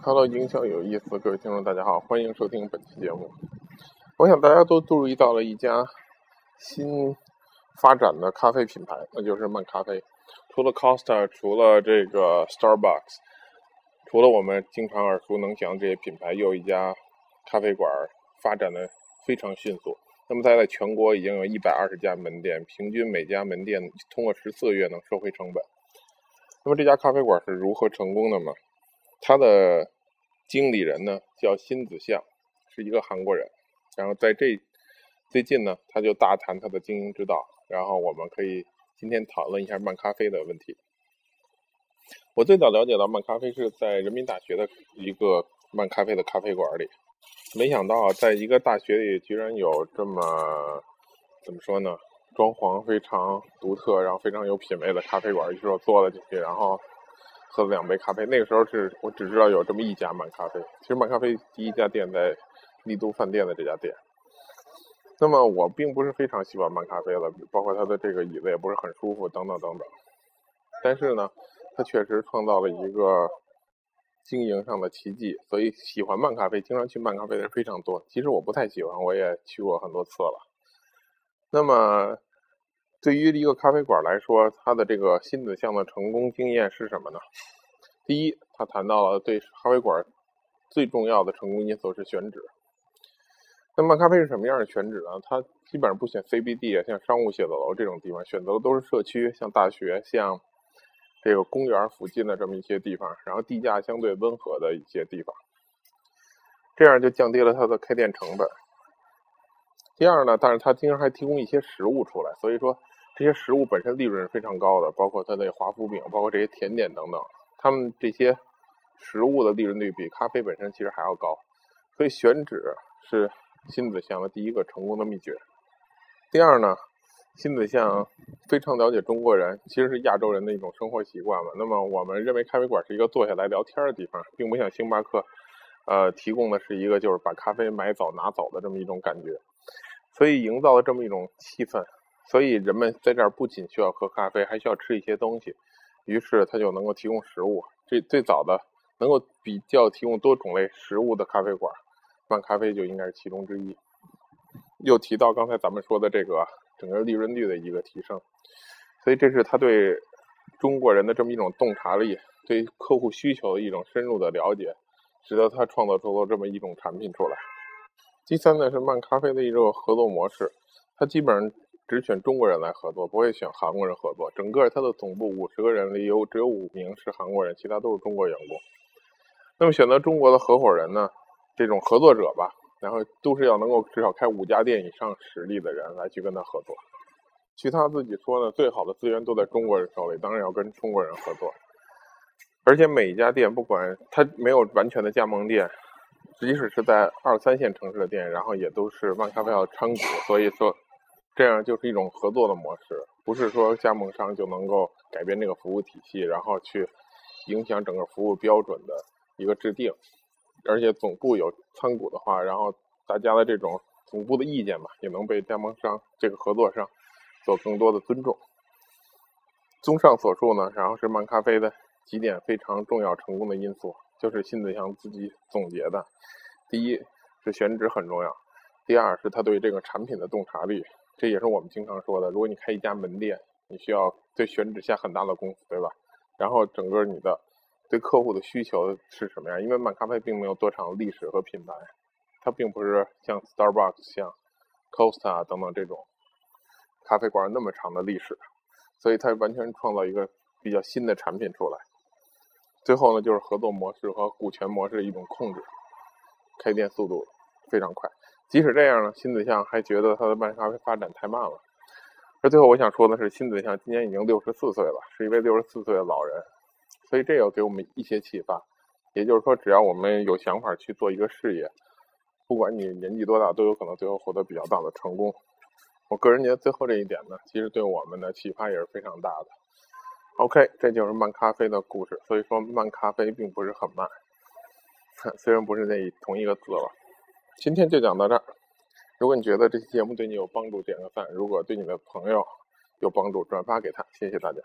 Hello，营销有意思，各位听众大家好，欢迎收听本期节目。我想大家都注意到了一家新发展的咖啡品牌，那就是漫咖啡。除了 Costa，除了这个 Starbucks，除了我们经常耳熟能详这些品牌，又一家咖啡馆发展的非常迅速。那么它在全国已经有一百二十家门店，平均每家门店通过十四个月能收回成本。那么这家咖啡馆是如何成功的吗？他的经理人呢叫辛子相，是一个韩国人。然后在这最近呢，他就大谈他的经营之道。然后我们可以今天讨论一下漫咖啡的问题。我最早了解到漫咖啡是在人民大学的一个漫咖啡的咖啡馆里，没想到在一个大学里居然有这么怎么说呢？装潢非常独特，然后非常有品位的咖啡馆。于是我坐了进去，然后。喝了两杯咖啡，那个时候是我只知道有这么一家漫咖啡。其实漫咖啡第一家店在丽都饭店的这家店。那么我并不是非常喜欢漫咖啡了，包括它的这个椅子也不是很舒服，等等等等。但是呢，它确实创造了一个经营上的奇迹，所以喜欢漫咖啡、经常去漫咖啡的人非常多。其实我不太喜欢，我也去过很多次了。那么。对于一个咖啡馆来说，它的这个新子项的成功经验是什么呢？第一，他谈到了对咖啡馆最重要的成功因素是选址。那么咖啡是什么样的选址呢？它基本上不选 CBD 啊，像商务写字楼这种地方，选择的都是社区，像大学、像这个公园附近的这么一些地方，然后地价相对温和的一些地方，这样就降低了它的开店成本。第二呢，但是它经常还提供一些食物出来，所以说。这些食物本身利润是非常高的，包括它的华夫饼，包括这些甜点等等，他们这些食物的利润率比咖啡本身其实还要高，所以选址是新子巷的第一个成功的秘诀。第二呢，新子巷非常了解中国人，其实是亚洲人的一种生活习惯嘛。那么我们认为咖啡馆是一个坐下来聊天的地方，并不像星巴克，呃，提供的是一个就是把咖啡买走拿走的这么一种感觉，所以营造了这么一种气氛。所以人们在这儿不仅需要喝咖啡，还需要吃一些东西，于是他就能够提供食物。这最早的能够比较提供多种类食物的咖啡馆，漫咖啡就应该是其中之一。又提到刚才咱们说的这个整个利润率的一个提升，所以这是他对中国人的这么一种洞察力，对客户需求的一种深入的了解，使得他创造出了这么一种产品出来。第三呢是漫咖啡的一种合作模式，它基本上。只选中国人来合作，不会选韩国人合作。整个它的总部五十个人里有只有五名是韩国人，其他都是中国员工。那么选择中国的合伙人呢？这种合作者吧，然后都是要能够至少开五家店以上实力的人来去跟他合作。据他自己说呢，最好的资源都在中国人手里，当然要跟中国人合作。而且每一家店，不管他没有完全的加盟店，即使是在二三线城市的店，然后也都是万咖啡要参股，所以说。这样就是一种合作的模式，不是说加盟商就能够改变这个服务体系，然后去影响整个服务标准的一个制定。而且总部有参股的话，然后大家的这种总部的意见嘛，也能被加盟商这个合作商做更多的尊重。综上所述呢，然后是漫咖啡的几点非常重要成功的因素，就是辛子祥自己总结的：第一是选址很重要，第二是他对这个产品的洞察力。这也是我们经常说的，如果你开一家门店，你需要对选址下很大的功夫，对吧？然后整个你的对客户的需求是什么样？因为漫咖啡并没有多长历史和品牌，它并不是像 Starbucks、像 Costa 等等这种咖啡馆那么长的历史，所以它完全创造一个比较新的产品出来。最后呢，就是合作模式和股权模式的一种控制，开店速度非常快。即使这样呢，新子相还觉得他的漫咖啡发展太慢了。而最后我想说的是，新子相今年已经六十四岁了，是一位六十四岁的老人，所以这要给我们一些启发。也就是说，只要我们有想法去做一个事业，不管你年纪多大，都有可能最后获得比较大的成功。我个人觉得最后这一点呢，其实对我们的启发也是非常大的。OK，这就是漫咖啡的故事。所以说，漫咖啡并不是很慢，虽然不是那同一个字了。今天就讲到这儿。如果你觉得这期节目对你有帮助，点个赞；如果对你的朋友有帮助，转发给他。谢谢大家。